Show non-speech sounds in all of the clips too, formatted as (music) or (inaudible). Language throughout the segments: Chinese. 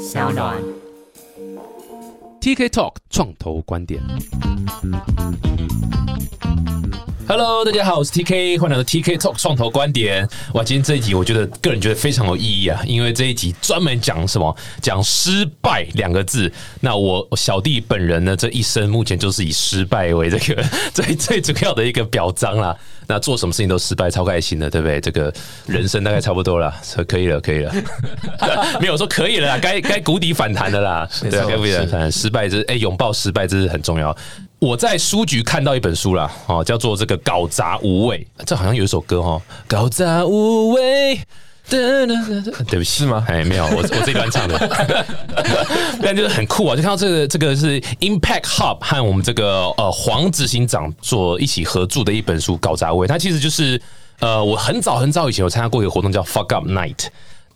小暖。TK Talk 创投观点。Hello，大家好，我是 TK，欢迎来到 TK Talk 创投观点。哇，今天这一集我觉得个人觉得非常有意义啊，因为这一集专门讲什么？讲失败两个字。那我我小弟本人呢，这一生目前就是以失败为这个 (laughs) 最最主要的一个表彰啦。那做什么事情都失败，超开心的，对不对？这个人生大概差不多了，可以了，可以了。(laughs) 没有说可以了啦，该该谷底反弹的啦，对啊，该谷底反弹。失败这是哎，拥抱失败这是很重要。我在书局看到一本书啦，哦，叫做这个搞砸无畏，这好像有一首歌哦，搞砸无畏。对不起，是吗？哎，没有，我我这一段唱的，(laughs) 但就是很酷啊！就看到这个，这个是 Impact Hub 和我们这个呃黄执行长做一起合著的一本书《搞砸无畏》，它其实就是呃，我很早很早以前有参加过一个活动叫 Fuck Up Night。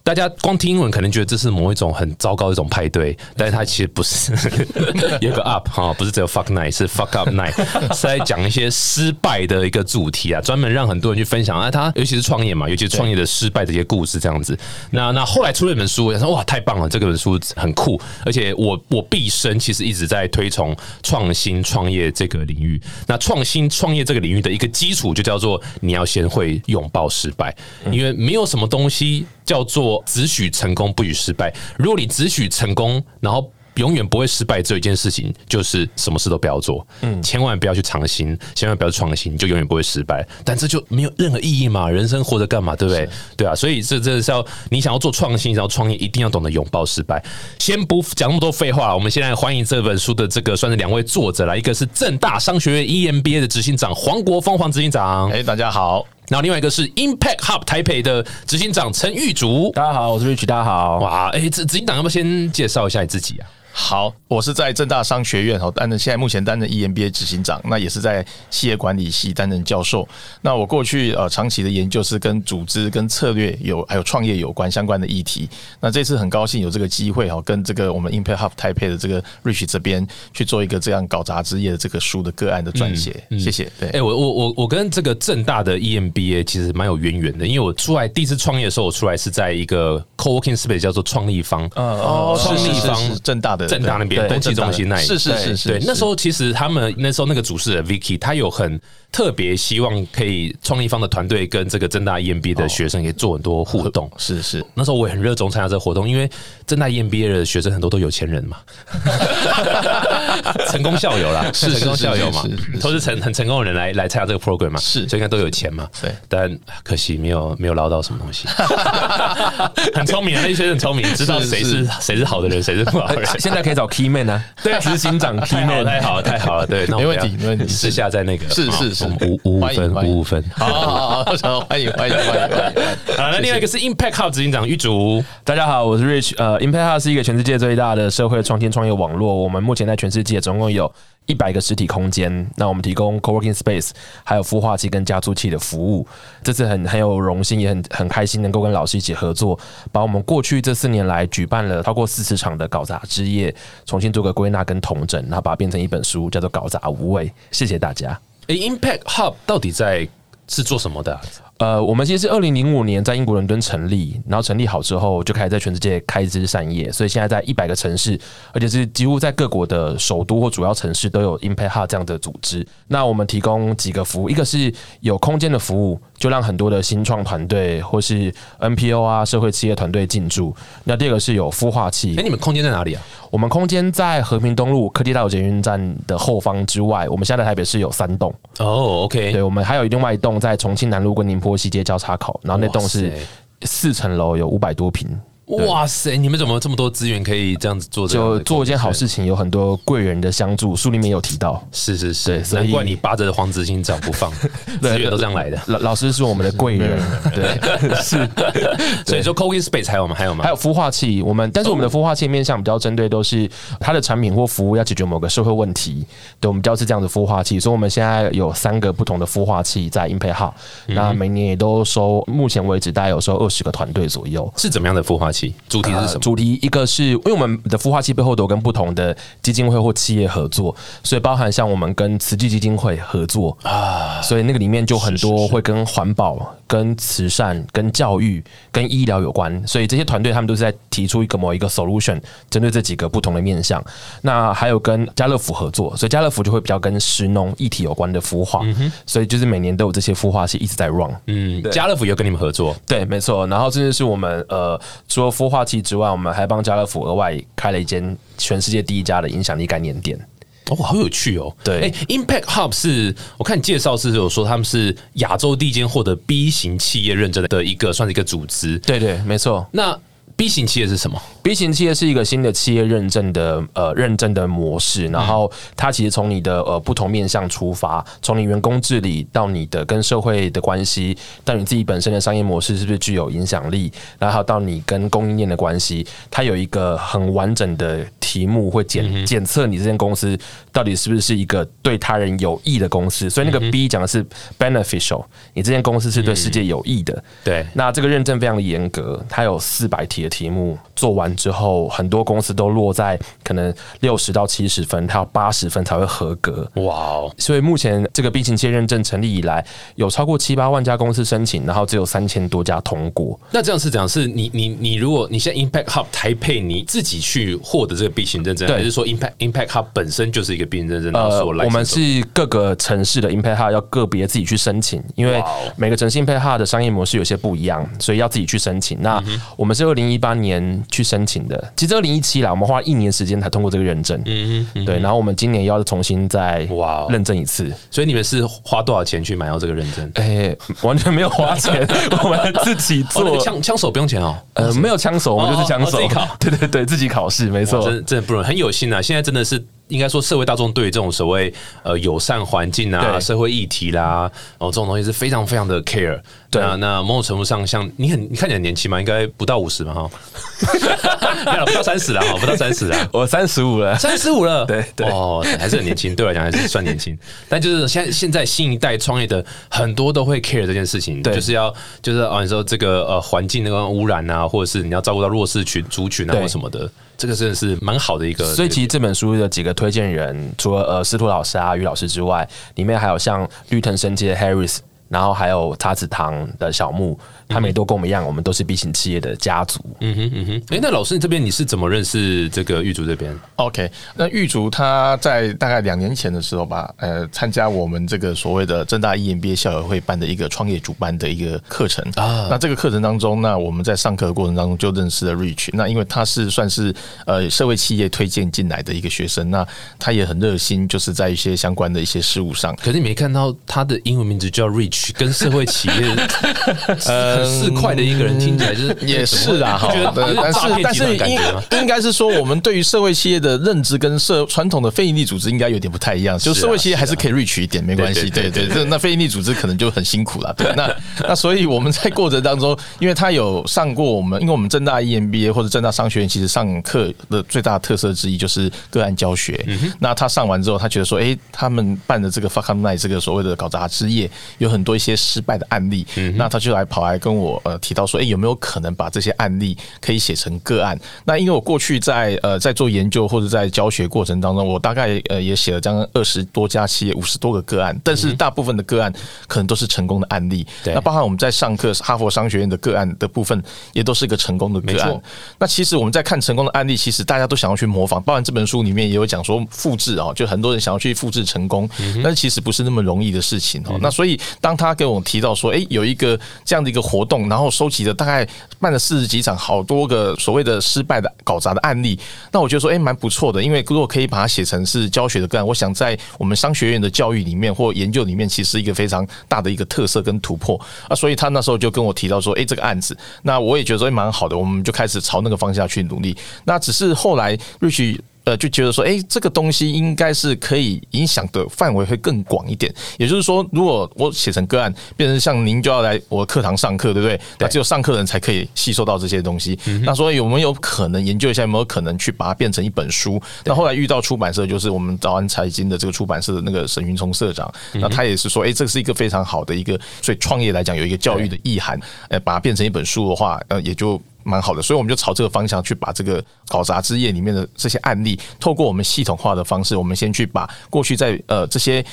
大家光听英文可能觉得这是某一种很糟糕的一种派对，但是它其实不是，(laughs) 有个 up 哈，不是只有 fuck night，是 fuck up night，(laughs) 是在讲一些失败的一个主题啊，专门让很多人去分享啊，他尤其是创业嘛，尤其是创业的失败的一些故事这样子。那那后来出了一本书，我说哇太棒了，这本书很酷，而且我我毕生其实一直在推崇创新创业这个领域。那创新创业这个领域的一个基础就叫做你要先会拥抱失败，因为没有什么东西叫做。只许成功，不许失败。如果你只许成功，然后永远不会失败，这一件事情就是什么事都不要做。嗯，千万不要去尝新，千万不要创新，你就永远不会失败。但这就没有任何意义嘛？人生活着干嘛？对不对？对啊，所以这这是要你想要做创新，想要创业，一定要懂得拥抱失败。先不讲那么多废话，我们现在欢迎这本书的这个算是两位作者啦，一个是正大商学院 EMBA 的执行长黄国峰黄执行长，哎，大家好。然后另外一个是 Impact Hub 台北的执行长陈玉竹，大家好，我是 Rich，大家好。哇，哎，执执行长要不要先介绍一下你自己啊？好，我是在正大商学院哦，担任现在目前担任 EMBA 执行长，那也是在企业管理系担任教授。那我过去呃长期的研究是跟组织、跟策略有还有创业有关相关的议题。那这次很高兴有这个机会哈，跟这个我们 Impact Hub 台北的这个 Rich 这边去做一个这样搞杂志业的这个书的个案的撰写。谢谢。对，哎，我我我我跟这个正大的 EMBA 其实蛮有渊源的，因为我出来第一次创业的时候，我出来是在一个 Co-working Space 叫做创立方，嗯哦，创立方正大的。正大那边，东气中心那是是是是，对，那时候其实他们那时候那个主事人 Vicky，他有很特别希望可以创立方的团队跟这个正大 EMBA 的学生也做很多互动，是是，那时候我也很热衷参加这个活动，因为正大 EMBA 的学生很多都有钱人嘛，(laughs) 成功校友啦，(laughs) 是成功校友嘛，都是成很成功的人来来参加这个 program 嘛，是，所以应该都有钱嘛，对，但可惜没有没有捞到什么东西，(laughs) 很聪明啊，那些很聪明，知道谁是谁是好的人，谁是不好的人，现在可以找 key man 啊，(laughs) 对，执行长 (laughs) key man，太好了，太好了，对，没问题，没问题，私下在那个是是是。五五五分五五分，(laughs) 好好好，欢迎欢迎欢迎欢迎。好，那另外一个是 Impact Hub 执行长玉竹，大家好，我是 Rich，呃，Impact Hub 是一个全世界最大的社会创新创业网络，我们目前在全世界总共有一百个实体空间，那我们提供 co-working space，还有孵化器跟加速器的服务。这次很很有荣幸，也很很开心能够跟老师一起合作，把我们过去这四年来举办了超过四十场的搞砸之夜，重新做个归纳跟统整，然后把它变成一本书，叫做《搞砸无畏》。谢谢大家。诶，Impact Hub 到底在是做什么的？呃，我们其实是二零零五年在英国伦敦成立，然后成立好之后就开始在全世界开枝散叶，所以现在在一百个城市，而且是几乎在各国的首都或主要城市都有 Impact Hub 这样的组织。那我们提供几个服务，一个是有空间的服务，就让很多的新创团队或是 NPO 啊社会企业团队进驻。那第二个是有孵化器。哎，你们空间在哪里啊？我们空间在和平东路科技大楼捷运站的后方之外。我们现在在台北市有三栋。哦，OK。对，我们还有另外一栋在重庆南路跟宁波西街交叉口，然后那栋是四层楼，有五百多平。哇塞！你们怎么这么多资源可以这样子做？就做一件好事情，有很多贵人的相助，书里面有提到。是是是，难怪你扒着黄执行长不放，(laughs) 资源都这样来的。老老师是我们的贵人，(laughs) 对，(laughs) 是。所以说，Coin Space 还有吗？还有吗？还有孵化器，我们但是我们的孵化器面向比较针对都是它的产品或服务要解决某个社会问题，对，我们较是这样子孵化器。所以我们现在有三个不同的孵化器在 Impact Hub，那每年也都收，目前为止大概有收二十个团队左右。是怎么样的孵化器？主题是什么？主题一个是因为我们的孵化器背后都有跟不同的基金会或企业合作，所以包含像我们跟慈济基金会合作啊，所以那个里面就很多会跟环保、跟慈善、跟教育、跟医疗有关，所以这些团队他们都是在提出一个某一个 solution，针对这几个不同的面向。那还有跟家乐福合作，所以家乐福就会比较跟食农议题有关的孵化，所以就是每年都有这些孵化器一直在 run。嗯，家乐福有跟你们合作，对，没错。然后甚至是我们呃，除了孵化器之外，我们还帮家乐福额外开了一间全世界第一家的影响力概念店。哦，好有趣哦。对哎，Impact Hub 是我看你介绍是有说他们是亚洲第一间获得 B 型企业认证的一个，算是一个组织。对对，没错。那 B 型企业是什么？B 型企业是一个新的企业认证的呃认证的模式，然后它其实从你的呃不同面向出发，从你员工治理到你的跟社会的关系，到你自己本身的商业模式是不是具有影响力，然后到你跟供应链的关系，它有一个很完整的题目会检检测你这间公司到底是不是是一个对他人有益的公司，所以那个 B 讲的是 beneficial，你这间公司是对世界有益的。对，那这个认证非常的严格，它有四百题的题目，做完之后，很多公司都落在可能六十到七十分，它要八十分才会合格。哇哦，所以目前这个 B 型企业认证成立以来，有超过七八万家公司申请，然后只有三千多家通过。那这样是讲是你你你，如果你现在 Impact Hub 台配你自己去获得这个 B 型认证，对还是说 Impact Impact Hub 本身就是一个认证？呃，我们是各个城市的 Impact Hub 要个别自己去申请，因为每个城市 Impact Hub 的商业模式有些不一样，所以要自己去申请。那嗯我们是二零一八年去申请的，其实二零一七啦，我们花了一年时间才通过这个认证。嗯哼，对，然后我们今年要重新再哇哦认证一次。所以你们是花多少钱去买到这个认证？哎、完全没有花钱，(laughs) 我们自己做个。枪枪手不用钱哦。呃，没有枪手，我们就是枪手。(laughs) 对对对，自己考试，没哇错。真的不容易，很有心啊！现在真的是应该说，社会大众对于这种所谓呃友善环境啊、社会议题啦，然后这种东西是非常非常的 care。对啊那某种程度上，像你很你看起来很年轻嘛，应该不到五十嘛哈，(laughs) 没有了，不到三十了哈，不到三十了。我三十五了，三十五了，对对哦，还是很年轻，对我来讲还是算年轻。(laughs) 但就是现在现在新一代创业的很多都会 care 这件事情，就是要就是啊，你说这个呃环境那个污染啊，或者是你要照顾到弱势群族群啊或什么的，这个真的是蛮好的一个。所以其实这本书的几个推推荐人，除了呃司徒老师啊、于老师之外，里面还有像绿藤生机的 Harris，然后还有茶子堂的小木，他们也都跟我们一样，我们都是 B 型企业的家族。嗯哼嗯哼，哎、那老师你这边你是怎么认识这个玉竹这边？OK，那玉竹他在大概两年前的时候吧，呃，参加我们这个所谓的正大 EMBA 校友会办的一个创业主办的一个课程啊那这个课程当中，那我们在上课的过程当中就认识了 Rich。那因为他是算是呃社会企业推荐进来的一个学生，那他也很热心，就是在一些相关的一些事务上。可是你没看到他的英文名字叫 Rich，跟社会企业 (laughs) 很市侩的一个人，听起来就是也是啦，哈但是但是应？应该是说，我们对于社会企业的认知跟社传统的非营利组织应该有点不太一样。就社会企业还是可以 reach 一点，没关系。对对对对，这那非营利组织可能就很辛苦了。对，那 (laughs) 那所以我们在过程当中，因为他有上过我们，因为我们正大 EMBA 或者正大商学院，其实上课的最大特色之一就是个案教学。那他上完之后，他觉得说，哎，他们办的这个 Fuck Up Night 这个所谓的搞砸之夜，有很多一些失败的案例。那他就来跑来跟我呃提到说，哎，有没有可能把这些案例可以写成个案？那因为我过去在呃在做研究或者在教学过程当中，我大概呃也写了将近二十多家企业，五十多个个案，但是大部分的个案可能都是成功的案例。对那包含我们在上课哈佛商学院的个案的部分，也都是一个成功的个案。那其实我们在看成功的案例，其实大家都想要去模仿，包含这本书里面也有讲说复制啊，就很多人想要去复制成功，但是其实不是那么容易的事情哦。那所以当他跟我提到说，哎，有一个这样的一个活动，然后收集了大概办了四十几场，好多个所谓的失败的搞砸的案例，那我觉得说，哎，蛮不错的，因为如果可以把它写成是教学的个案，我想在我们商学院的教育里面或研究里面，其实一个非常大的一个特色跟突破啊。所以他那时候就跟我提到说，哎，这个案子，那我也觉得说哎蛮好的，我们就开始朝那个方向去努力。(clears throat) 那只是后来瑞奇。呃，就觉得说，哎、这个东西应该是可以影响的范围会更广一点。也就是说，如果我写成个案，变成像您就要来我课堂上课，对不对？那只有上课的人才可以吸收到这些东西。那所以有没有可能研究一下，有没有可能去把它变成一本书？那后来遇到出版社，就是我们早安财经的这个出版社的那个沈云聪社长，那他也是说，哎、这是一个非常好的一个，所以创业来讲有一个教育的意涵，呃，把它变成一本书的话，呃，也就。蛮好的，所以我们就朝这个方向去把这个搞砸之夜里面的这些案例，透过我们系统化的方式，我们先去把过去在呃这些。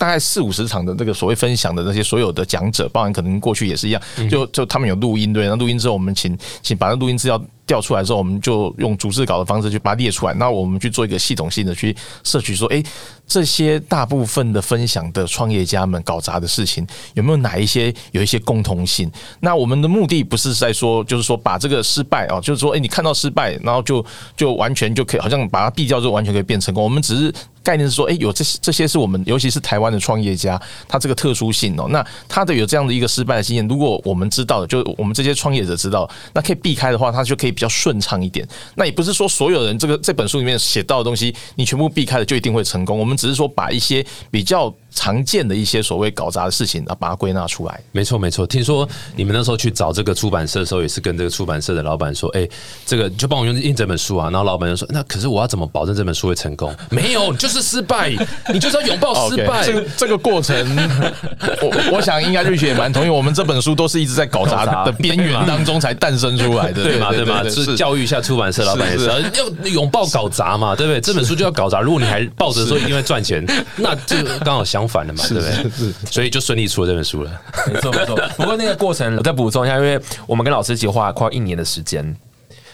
大概四五十场的这个所谓分享的那些所有的讲者，包含可能过去也是一样，就就他们有录音对，那录音之后我们请请把那录音资料调出来之后，我们就用逐字稿的方式去把它列出来，那我们去做一个系统性的去摄取，说，哎，这些大部分的分享的创业家们搞砸的事情，有没有哪一些有一些共同性？那我们的目的不是在说，就是说把这个失败哦，就是说，哎，你看到失败，然后就就完全就可以，好像把它避掉之后，完全可以变成功。我们只是。概念是说，哎，有这些这些是我们，尤其是台湾的创业家，他这个特殊性哦，那他的有这样的一个失败的经验，如果我们知道，就我们这些创业者知道，那可以避开的话，他就可以比较顺畅一点。那也不是说所有人这个这本书里面写到的东西，你全部避开了就一定会成功。我们只是说把一些比较。常见的一些所谓搞砸的事情，啊，把它归纳出来。没错，没错。听说你们那时候去找这个出版社的时候，也是跟这个出版社的老板说：“哎，这个就帮我用印这本书啊。”然后老板就说：“那可是我要怎么保证这本书会成功？”没有，就是失败，(laughs) 你就是要拥抱失败。这个这个过程，(laughs) 我我想应该瑞雪也蛮同意。我们这本书都是一直在搞砸的边缘当中才诞生出来的，(laughs) 对吗？对吗？是教育一下出版社老板也是要拥抱搞砸嘛，对不对？这本书就要搞砸。如果你还抱着说一定会赚钱，(laughs) 那就刚好相反了嘛，对不对？是，所以就顺利出了这本书了。没错，没错。不过那个过程我再补充一下，因为我们跟老师一起花了快一年的时间，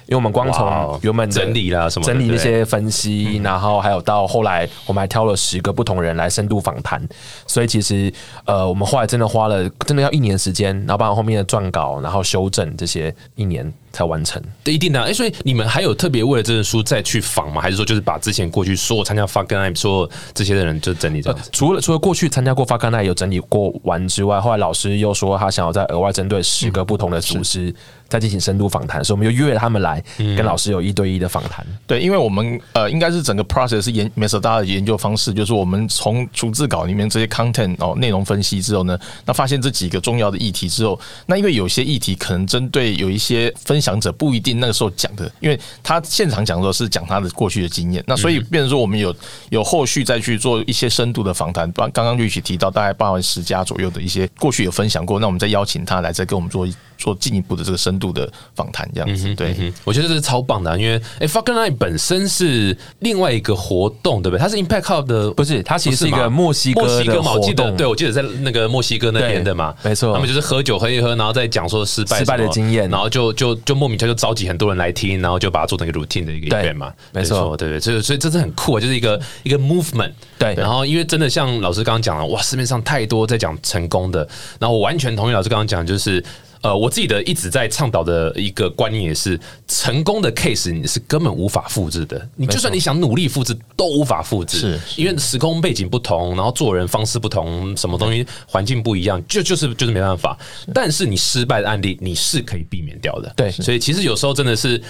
因为我们光从原本整理啦什么，整理那些分析，然后还有到后来，我们还挑了十个不同人来深度访谈。所以其实呃，我们后来真的花了真的要一年时间，然后把后面的撰稿，然后修正这些一年。才完成，对，一定的。哎，所以你们还有特别为了这本书再去访吗？还是说就是把之前过去所有参加发根爱所有这些的人就整理这样子？除了除了过去参加过发根爱有整理过完之外，后来老师又说他想要再额外针对十个不同的组织再进行深度访谈，所以我们就约了他们来跟老师有一对一的访谈。对，因为我们呃，应该是整个 process 是研 m e t h o d 的研究方式，就是我们从逐字稿里面这些 content 哦内容分析之后呢，那发现这几个重要的议题之后，那因为有些议题可能针对有一些分。享者不一定那个时候讲的，因为他现场讲的时候是讲他的过去的经验，那所以变成说我们有有后续再去做一些深度的访谈，刚刚刚就一起提到大概八万十家左右的一些过去有分享过，那我们再邀请他来再跟我们做。做进一步的这个深度的访谈，这样子，对，我觉得这是超棒的，因为哎，Fuck Night 本身是另外一个活动，对不对？它是 Impact Hub 的，不是，它其实是一个墨西哥墨西哥嘛，我记得，对我记得在那个墨西哥那边的嘛，没错，他们就是喝酒喝一喝，然后再讲说失败失败的经验，然后就就就莫名其妙就召集很多人来听，然后就把它做成一个 routine 的一个 event 嘛，没错，对对，所以所以这是很酷啊，就是一个一个 movement，对，然后因为真的像老师刚刚讲了，哇，市面上太多在讲成功的，然后我完全同意老师刚刚讲，就是。呃，我自己的一直在倡导的一个观念也是，成功的 case 你是根本无法复制的。你就算你想努力复制，都无法复制，是因为时空背景不同，然后做人方式不同，什么东西环境不一样，就就是就是没办法。但是你失败的案例，你是可以避免掉的。对，所以其实有时候真的是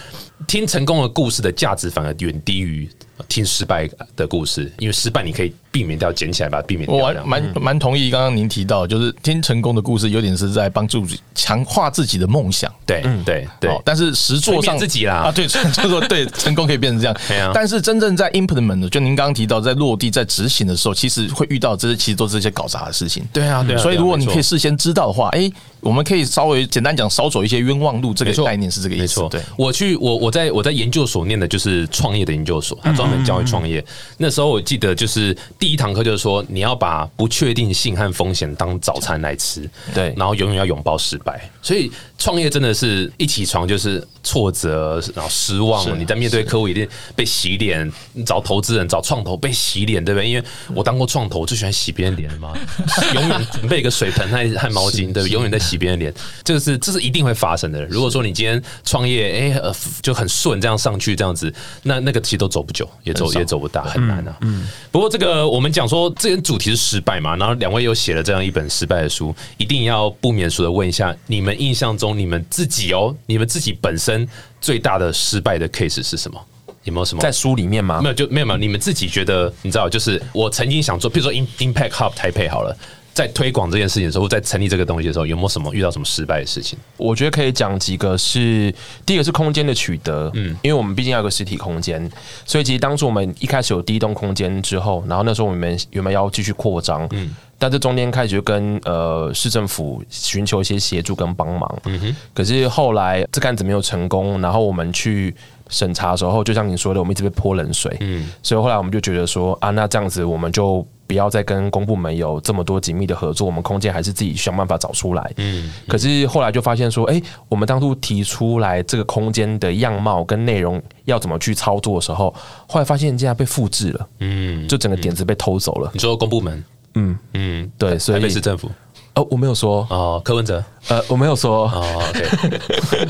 听成功的故事的价值反而远低于。听失败的故事，因为失败你可以避免掉，捡起来把它避免掉。我蛮蛮同意刚刚您提到，就是听成功的故事，有点是在帮助强化自己的梦想。对，对对。但是实作上自己啦啊，对，就说对，(laughs) 成功可以变成这样。但是真正在 implement 的，就您刚刚提到，在落地在执行的时候，其实会遇到这些，其实都是一些搞砸的事情。对啊，对啊。所以如果你可以事先知道的话，哎。我们可以稍微简单讲，少走一些冤枉路，这个概念是这个意思。没错对，我去，我我在我在研究所念的就是创业的研究所，他专门教育创业。那时候我记得就是第一堂课就是说，你要把不确定性和风险当早餐来吃，对，然后永远要拥抱失败。所以创业真的是一起床就是挫折，然后失望。你在面对客户一定被洗脸，找投资人找创投被洗脸，对不对？因为我当过创投，我最喜欢洗别人脸嘛，(laughs) 永远准备一个水盆和和毛巾，对，永远在洗。别人脸，这个是这是一定会发生的。如果说你今天创业，哎，就很顺这样上去，这样子，那那个其实都走不久，也走也走不大，很难啊。嗯。不过这个我们讲说，这个主题是失败嘛，然后两位又写了这样一本失败的书，一定要不免俗的问一下，你们印象中你们自己哦，你们自己本身最大的失败的 case 是什么？有没有什么在书里面吗？没有，就没有没有。你们自己觉得，你知道，就是我曾经想做，比如说 Impact Hub 台配好了。在推广这件事情的时候，在成立这个东西的时候，有没有什么遇到什么失败的事情？我觉得可以讲几个，是第一个是空间的取得，嗯，因为我们毕竟要有个实体空间，所以其实当初我们一开始有第一栋空间之后，然后那时候我们原本要继续扩张，嗯。但这中间开始就跟呃市政府寻求一些协助跟帮忙。嗯哼。可是后来这个案子没有成功，然后我们去审查的时候，就像你说的，我们一直被泼冷水。嗯。所以后来我们就觉得说啊，那这样子我们就。不要再跟公部门有这么多紧密的合作，我们空间还是自己想办法找出来。嗯，可是后来就发现说，哎，我们当初提出来这个空间的样貌跟内容要怎么去操作的时候，后来发现竟然被复制了。嗯，就整个点子被偷走了。你说公部门？嗯嗯，对，所以台北市政府。哦，我没有说哦，柯文哲，呃，我没有说哦，OK，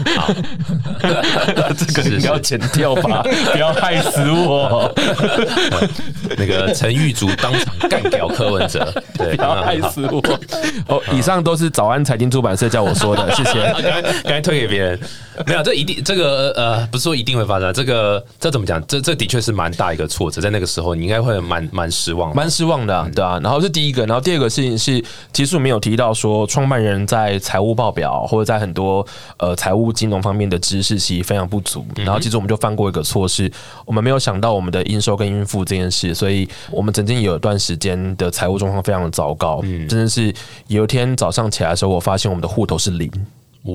(laughs) 好，(laughs) 这个你要剪掉吧，不要害死我。(laughs) 那个陈玉竹当场干掉柯文哲，对，不要害死我。哦，以上都是早安财经出版社叫我说的，谢谢。刚才刚才推给别人，没有，这一定这个呃，不是说一定会发生，这个这怎么讲？这这的确是蛮大一个挫折，在那个时候你应该会蛮蛮失望，蛮失望的，对啊。然后是第一个，然后第二个事情是，其实没有提。提到说，创办人在财务报表或者在很多呃财务金融方面的知识其实非常不足。然后其实我们就犯过一个错事，我们没有想到我们的应收跟应付这件事，所以我们曾经有一段时间的财务状况非常的糟糕。嗯，真的是有一天早上起来的时候，我发现我们的户头是零。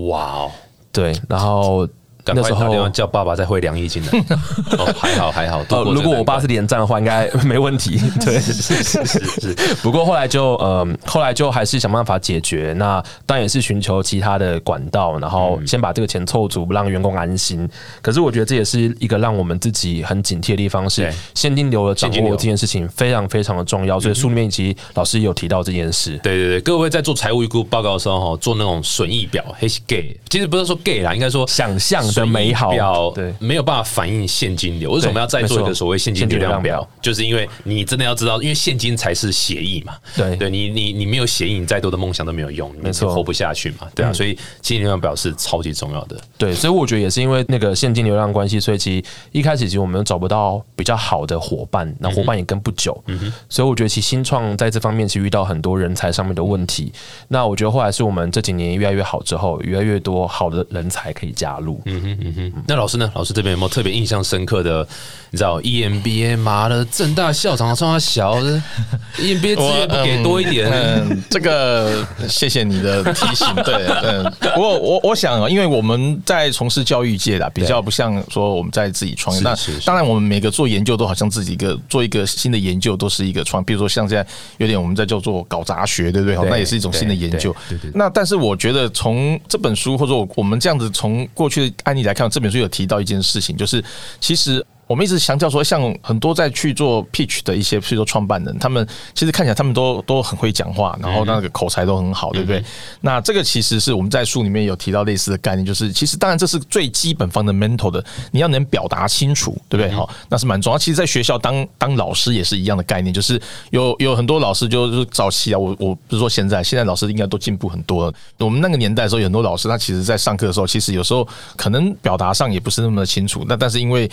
哇哦，对，然后。那时候叫爸爸再汇两亿进来，(laughs) 哦，还好还好。哦，如果我爸是连战的话，应该 (laughs) 没问题。对，是是是是。(laughs) 不过后来就呃，后来就还是想办法解决。那当然也是寻求其他的管道，然后先把这个钱凑足，让员工安心。可是我觉得这也是一个让我们自己很警惕的地方，是现金流的掌握这件事情非常非常的重要。所以书里面其实老师有提到这件事。对对对，各位在做财务预估报告的时候，哈，做那种损益表，还是 gay，其实不是说 gay 啦，应该说想象。的美好表对没有办法反映现金流，为什么要再做一个所谓现金流量表？就是因为你真的要知道，因为现金才是协议嘛。对，对你你你没有协议，你再多的梦想都没有用，没错，活不下去嘛。对啊，所以现金流量表是超级重要的。对，所以我觉得也是因为那个现金流量关系，所以其实一开始其实我们找不到比较好的伙伴，那伙伴也跟不久。嗯哼，所以我觉得其实新创在这方面其实遇到很多人才上面的问题。那我觉得后来是我们这几年越来越好之后，越来越多好的人才可以加入。嗯哼嗯哼，那。老师呢？老师这边有没有特别印象深刻的？你知道 EMBA 妈的正大校长算他小的 (laughs) EMBA 资源不给多一点？嗯，这个谢谢你的提醒。(laughs) 对，嗯，不过我我想啊，因为我们在从事教育界的，比较不像说我们在自己创业。那当然，我们每个做研究都好像自己一个做一个新的研究，都是一个创。比如说像现在有点我们在叫做搞杂学，对不对？好，那也是一种新的研究。对对。那但是我觉得从这本书或者我我们这样子从过去的案例来看，这本书有。提到一件事情，就是其实我们一直强调说，像很多在去做 pitch 的一些，譬如说创办人，他们其实看起来他们都都很会讲话，然后那个口才都很好，对不对？那这个其实是我们在书里面有提到类似的概念，就是其实当然这是最基本 fundamental 的，你要能表达清楚，对不对？好，那是蛮重要。其实，在学校当当老师也是一样的概念，就是有有很多老师就是早期啊，我我不是说现在，现在老师应该都进步很多了。我们那个年代的时候，有很多老师他其实在上课的时候，其实有时候可能表达上也不是那么的清楚。那但是因为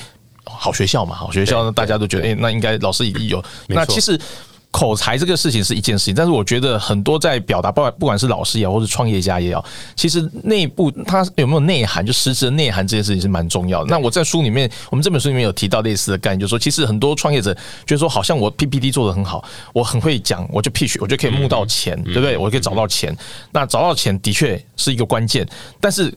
好学校嘛，好学校，大家都觉得，哎，那应该老师已经有。那其实口才这个事情是一件事情，但是我觉得很多在表达，不管不管是老师也好，或是创业家也好，其实内部它有没有内涵，就实质的内涵这件事情是蛮重要的。那我在书里面，我们这本书里面有提到类似的概念，就是说，其实很多创业者觉得说，好像我 PPT 做的很好，我很会讲，我就 pitch，我就可以募到钱，对不对？我可以找到钱。那找到钱的确是一个关键，但是。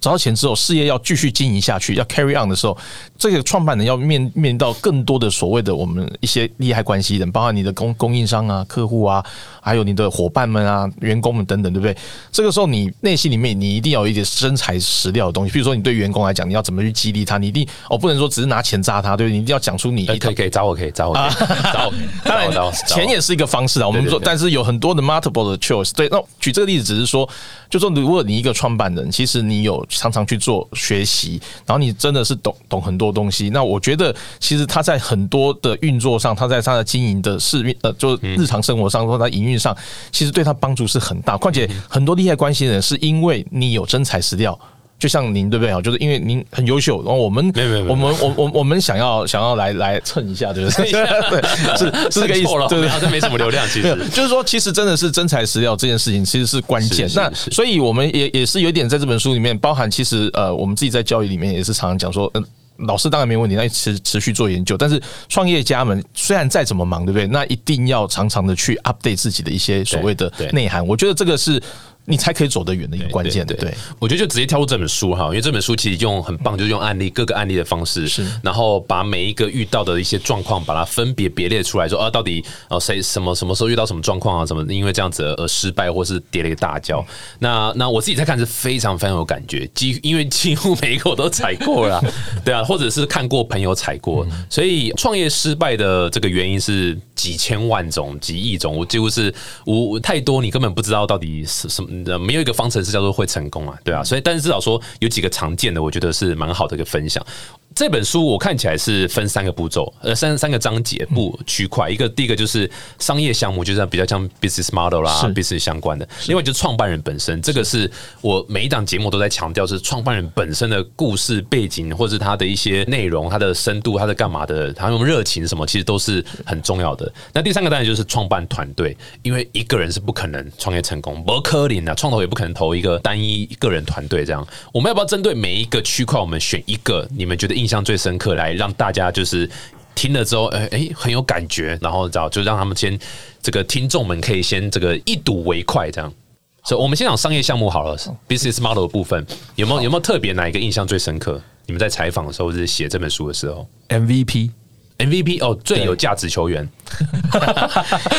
找到钱之后，事业要继续经营下去，要 carry on 的时候，这个创办人要面面到更多的所谓的我们一些利害关系人，包括你的供供应商啊、客户啊，还有你的伙伴们啊、员工们等等，对不对？这个时候你内心里面你一定要有一点真材实料的东西，比如说你对员工来讲，你要怎么去激励他？你一定哦，不能说只是拿钱砸他，对不对？你一定要讲出你可以可以找我可以找我 (laughs) 找我，当然钱也是一个方式啊。我们说，但是有很多的 multiple 的 choice。对，那举这个例子只是说，就说如果你一个创办人，其实你有常常去做学习，然后你真的是懂懂很多东西。那我觉得，其实他在很多的运作上，他在他的经营的市面呃，就日常生活上或他营运上，其实对他帮助是很大。况且很多利害关系人是因为你有真材实料。就像您对不对啊？就是因为您很优秀，然后我们没有没有，我们我我我们想要想要来来蹭一下，对不对？(laughs) 对，是是这个意思，对对，这没什么流量，其实 (laughs) 就是说，其实真的是真材实料这件事情，其实是关键。那所以我们也也是有一点在这本书里面包含，其实呃，我们自己在教育里面也是常常讲说，嗯。老师当然没问题，那持持续做研究。但是创业家们虽然再怎么忙，对不对？那一定要常常的去 update 自己的一些所谓的内涵。我觉得这个是你才可以走得远的一个关键。对，我觉得就直接跳入这本书哈，因为这本书其实用很棒，就是用案例各个案例的方式，是。然后把每一个遇到的一些状况，把它分别别列出来，说啊，到底呃谁什么什么时候遇到什么状况啊，什么因为这样子而失败，或是跌了一个大跤。那那我自己在看是非常非常有感觉，几因为几乎每一个我都踩过了，(laughs) 对啊，或者是看过朋友踩过，所以创业失败的这个原因是几千万种、几亿种，我几乎是无太多，你根本不知道到底是什么，没有一个方程式叫做会成功啊，对啊，所以但是至少说有几个常见的，我觉得是蛮好的一个分享。这本书我看起来是分三个步骤，呃，三三个章节不区块。一个第一个就是商业项目，就是比较像 business model 啦是，business 相关的。另外就是创办人本身，这个是我每一档节目都在强调，是创办人本身的故事背景，或是他的一些内容、他的深度、他的干嘛的，他用热情什么，其实都是很重要的。那第三个当然就是创办团队，因为一个人是不可能创业成功，不可能啊，创投也不可能投一个单一个人团队这样。我们要不要针对每一个区块，我们选一个你们觉得印象最深刻，来让大家就是听了之后，哎、哎、很有感觉，然后找就让他们先这个听众们可以先这个一睹为快这样。所以，我们先讲商业项目好了，business model 的部分有没有有没有特别哪一个印象最深刻？你们在采访的时候，或者是写这本书的时候？MVP，MVP 哦，最有价值球员，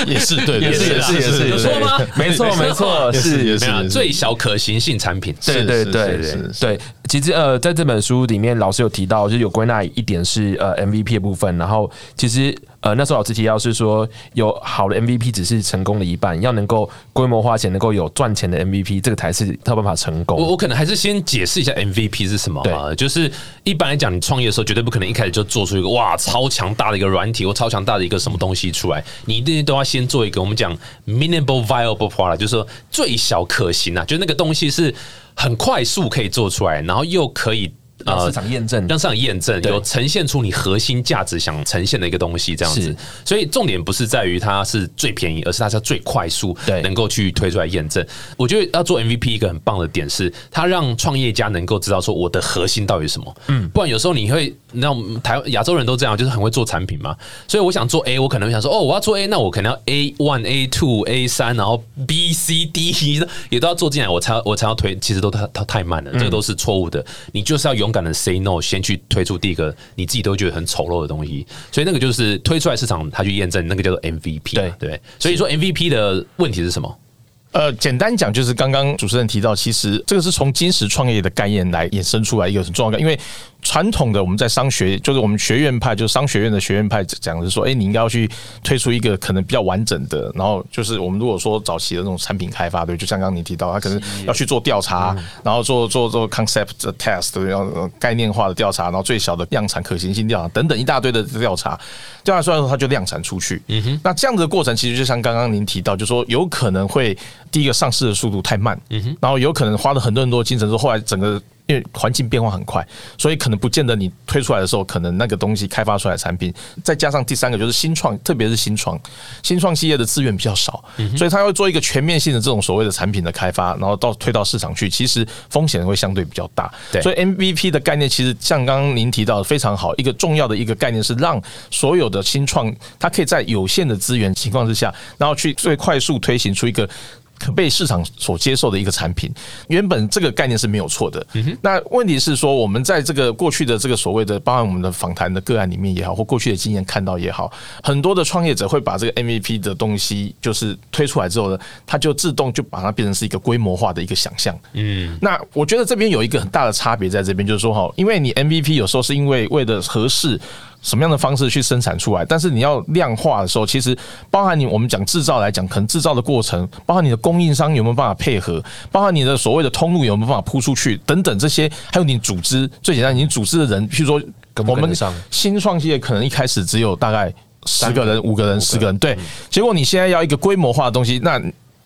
也是对，也是 (laughs) 也是也是有错吗？没错没错，是也是最小可行性产品，是是对对对是是对，其实呃，在这本书里面，老师有提到，就是有归纳一点是呃 MVP 的部分，然后其实呃那时候老师提到是说，有好的 MVP 只是成功的一半，要能够规模化且能够有赚钱的 MVP，这个才是他有办法成我功。我我可能还是先解释一下 MVP 是什么啊，就是一般来讲，你创业的时候绝对不可能一开始就做出一个哇超强大的一个软体或超强大的一个什么东西出来，你一定都要先做一个我们讲 minimal viable product，就是说最小可行啊，就是那个东西是很快速可以做出来，然后又可以。让市场验证让市场验证，有呈现出你核心价值想呈现的一个东西，这样子。所以重点不是在于它是最便宜，而是它是最快速，对能够去推出来验证。我觉得要做 MVP 一个很棒的点是，它让创业家能够知道说我的核心到底是什么。嗯，不然有时候你会，那种台亚洲人都这样，就是很会做产品嘛。所以我想做 A，我可能会想说，哦，我要做 A，那我可能要 A one、A two、A 三，然后 B、C、D (laughs) 也都要做进来，我才我才要推，其实都太太太慢了，这个都是错误的。你就是要勇敢的 say no，先去推出第一个你自己都觉得很丑陋的东西，所以那个就是推出来市场，他去验证，那个叫做 MVP 嘛。对对，所以说 MVP 的问题是什么？呃，简单讲就是刚刚主持人提到，其实这个是从金石创业的概念来衍生出来一个很重要的，因为传统的我们在商学，就是我们学院派，就是商学院的学院派讲的是说，哎、你应该要去推出一个可能比较完整的，然后就是我们如果说早期的那种产品开发，对，就像刚刚你提到，他可能要去做调查，然后做做做 concept test，对，然后概念化的调查，然后最小的量产可行性调查等等一大堆的调查，调查出来之后，它就量产出去。嗯哼，那这样子的过程，其实就像刚刚您提到，就说有可能会第一个上市的速度太慢，嗯哼，然后有可能花了很多很多精神之后，后来整个。因为环境变化很快，所以可能不见得你推出来的时候，可能那个东西开发出来的产品，再加上第三个就是新创，特别是新创，新创企业的资源比较少，所以他要做一个全面性的这种所谓的产品的开发，然后到推到市场去，其实风险会相对比较大。对所以 MVP 的概念其实像刚刚您提到的非常好，一个重要的一个概念是让所有的新创，它可以在有限的资源情况之下，然后去最快速推行出一个。可被市场所接受的一个产品，原本这个概念是没有错的。那问题是说，我们在这个过去的这个所谓的，包含我们的访谈的个案里面也好，或过去的经验看到也好，很多的创业者会把这个 MVP 的东西就是推出来之后呢，他就自动就把它变成是一个规模化的一个想象。嗯，那我觉得这边有一个很大的差别在这边，就是说哈，因为你 MVP 有时候是因为为了合适。什么样的方式去生产出来？但是你要量化的时候，其实包含你我们讲制造来讲，可能制造的过程，包含你的供应商有没有办法配合，包含你的所谓的通路有没有办法铺出去等等这些，还有你组织最简单，你组织的人，譬如说我们新创企业可能一开始只有大概十个人、五个人、十个人，对，结果你现在要一个规模化的东西，那。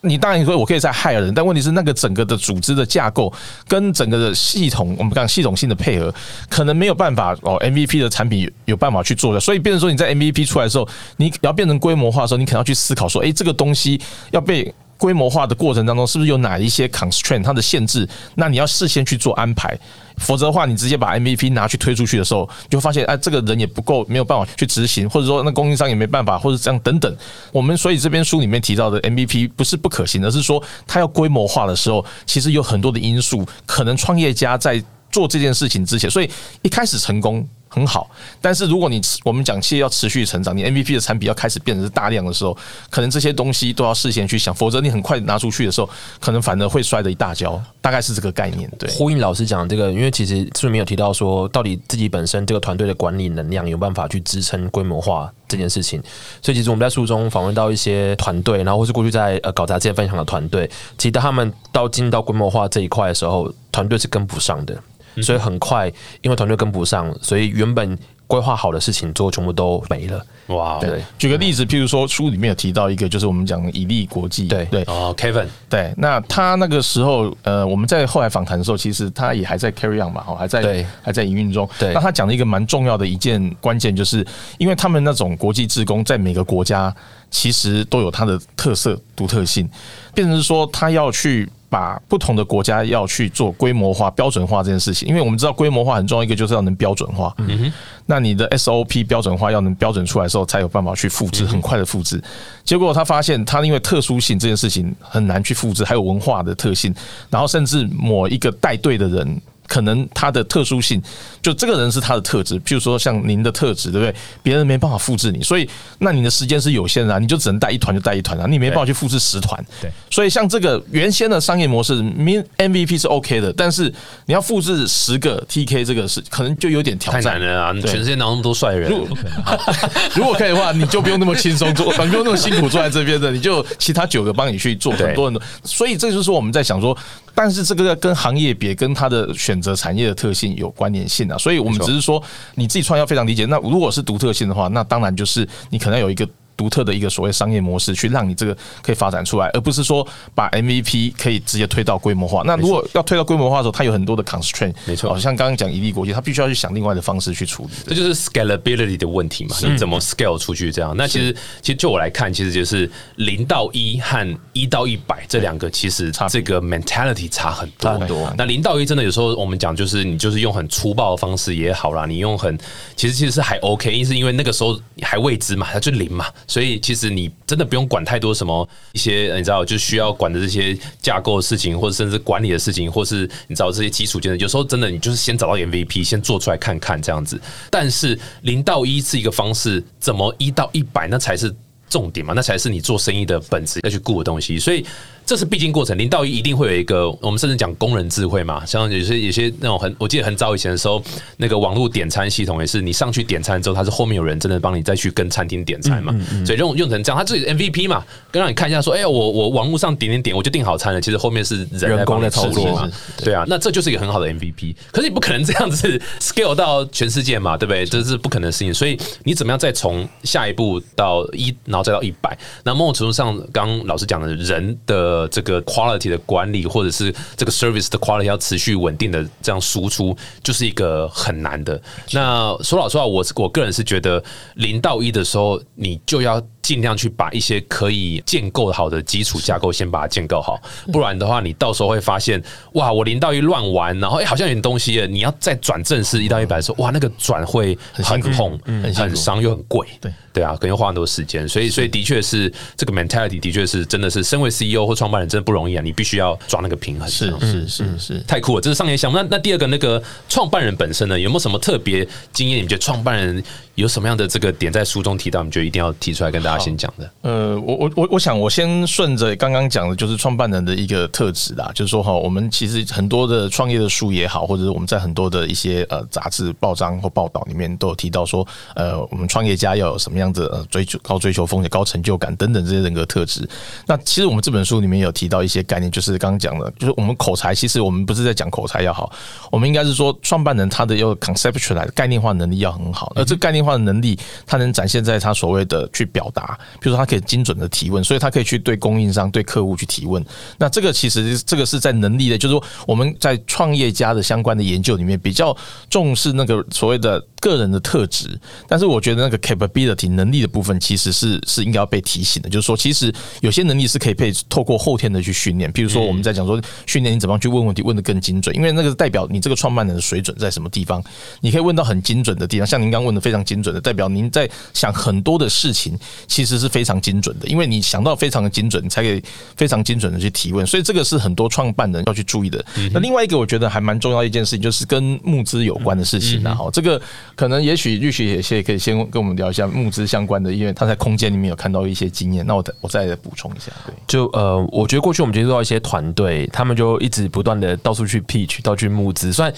你当然说，我可以再害人，但问题是那个整个的组织的架构跟整个的系统，我们讲系统性的配合，可能没有办法哦。MVP 的产品有办法去做的，所以变成说你在 MVP 出来的时候，你要变成规模化的时候，你可能要去思考说，哎，这个东西要被规模化的过程当中，是不是有哪一些 constraint 它的限制？那你要事先去做安排，否则的话，你直接把 MVP 拿去推出去的时候，就发现哎，这个人也不够，没有办法去执行，或者说那供应商也没办法，或者这样等等。我们所以这边书里面提到的 MVP 不是不可行，而是说它要规模化的时候，其实有很多的因素，可能创业家在做这件事情之前，所以一开始成功。很好，但是如果你我们讲企业要持续成长，你 MVP 的产品要开始变成大量的时候，可能这些东西都要事先去想，否则你很快拿出去的时候，可能反而会摔得一大跤。大概是这个概念。对，呼应老师讲这个，因为其实书里面有提到说，到底自己本身这个团队的管理能量有办法去支撑规模化这件事情。所以其实我们在书中访问到一些团队，然后或是过去在呃搞杂志分享的团队，其实他们到进到规模化这一块的时候，团队是跟不上的。所以很快，因为团队跟不上，所以原本规划好的事情，最后全部都没了。哇！对，举个例子，譬如说书里面有提到一个，就是我们讲以利国际，对对哦，Kevin，对，那他那个时候，呃，我们在后来访谈的时候，其实他也还在 carry on 嘛，哈，还在还在营运中。对，那他讲了一个蛮重要的一件关键，就是因为他们那种国际职工在每个国家其实都有它的特色独特性，变成是说他要去。把不同的国家要去做规模化、标准化这件事情，因为我们知道规模化很重要，一个就是要能标准化。嗯哼，那你的 SOP 标准化要能标准出来的时候，才有办法去复制，很快的复制。结果他发现，他因为特殊性这件事情很难去复制，还有文化的特性，然后甚至某一个带队的人。可能他的特殊性，就这个人是他的特质，譬如说像您的特质，对不对？别人没办法复制你，所以那你的时间是有限的，你就只能带一团就带一团啊，你没办法去复制十团。对，所以像这个原先的商业模式，Min MVP 是 OK 的，但是你要复制十个 TK，这个是可能就有点挑战太难了啊！全世界哪那么多帅人？(laughs) 如果可以的话，你就不用那么轻松做，(laughs) 不用那么辛苦坐在这边的，你就其他九个帮你去做很多很多。所以这就是我们在想说。但是这个跟行业别跟它的选择产业的特性有关联性啊，所以我们只是说你自己创业要非常理解。那如果是独特性的话，那当然就是你可能有一个。独特的一个所谓商业模式，去让你这个可以发展出来，而不是说把 MVP 可以直接推到规模化。那如果要推到规模化的时候，它有很多的 constraint，没错，像刚刚讲一利国际，它必须要去想另外的方式去处理。这就是 scalability 的问题嘛？你怎么 scale 出去？这样，那其实其实就我来看，其实就是零到一和一到一百这两个，其实这个 mentality 差很多很多。那零到一真的有时候我们讲，就是你就是用很粗暴的方式也好啦，你用很其实其实是还 OK，因为是因为那个时候还未知嘛，它就零嘛，所以其实你。真的不用管太多什么一些你知道就需要管的这些架构的事情，或者甚至管理的事情，或是你知道这些基础建设，有时候真的你就是先找到 MVP，先做出来看看这样子。但是零到一是一个方式，怎么一到一百那才是重点嘛？那才是你做生意的本质要去顾的东西。所以。这是必经过程，零到一一定会有一个，我们甚至讲工人智慧嘛，像有些有些那种很，我记得很早以前的时候，那个网络点餐系统也是，你上去点餐之后，它是后面有人真的帮你再去跟餐厅点餐嘛，所以用用成这样，它自己 MVP 嘛，跟让你看一下说，哎呀，我我网络上点点点，我就订好餐了，其实后面是人工在操作嘛，对啊，那这就是一个很好的 MVP，可是你不可能这样子 scale 到全世界嘛，对不对？这是不可能的事情，所以你怎么样再从下一步到一，然后再到一百？那某种程度上，刚老师讲的人的呃这个 quality。的管理，或者是这个 service 的 quality 要持续稳定的这样输出，就是一个很难的。那说老实话，我我个人是觉得零到一的时候，你就要。尽量去把一些可以建构好的基础架构先把它建构好，不然的话，你到时候会发现，哇，我零到一乱玩，然后哎，好像有点东西，你要再转正式一到一百的时候，哇，那个转会很痛，很伤又很贵，对对啊，可能要花很多时间，所以所以的确是这个 mentality 的确是真的是身为 CEO 或创办人真的不容易啊，你必须要抓那个平衡，是是是是，太酷了，这是商业项目。那那第二个那个创办人本身呢，有没有什么特别经验？你觉得创办人？有什么样的这个点在书中提到？你觉得一定要提出来跟大家先讲的？呃，我我我我想我先顺着刚刚讲的，就是创办人的一个特质啦，就是说哈，我们其实很多的创业的书也好，或者是我们在很多的一些呃杂志、报章或报道里面都有提到说，呃，我们创业家要有什么样子呃追求高追求风险、高成就感等等这些人格特质。那其实我们这本书里面有提到一些概念，就是刚刚讲的，就是我们口才，其实我们不是在讲口才要好，我们应该是说创办人他的要 conceptual 概念化能力要很好，而这概念。化的能力，他能展现在他所谓的去表达，比如说他可以精准的提问，所以他可以去对供应商、对客户去提问。那这个其实这个是在能力的，就是说我们在创业家的相关的研究里面比较重视那个所谓的个人的特质。但是我觉得那个 capability 能力的部分其实是是应该要被提醒的，就是说其实有些能力是可以被透过后天的去训练。比如说我们在讲说训练你怎么样去问问题，问的更精准，因为那个代表你这个创办人的水准在什么地方。你可以问到很精准的地方，像您刚问的非常精准的，代表您在想很多的事情其实是非常精准的，因为你想到非常的精准，你才可以非常精准的去提问。所以这个是很多创办人要去注意的。那另外一个我觉得还蛮重要一件事情，就是跟募资有关的事情啊。好，这个可能也许律师也先可以先跟我们聊一下募资相关的，因为他在空间里面有看到一些经验。那我我再补充一下。对，就呃，我觉得过去我们接触到一些团队，他们就一直不断的到处去 pitch，到处去募资。虽然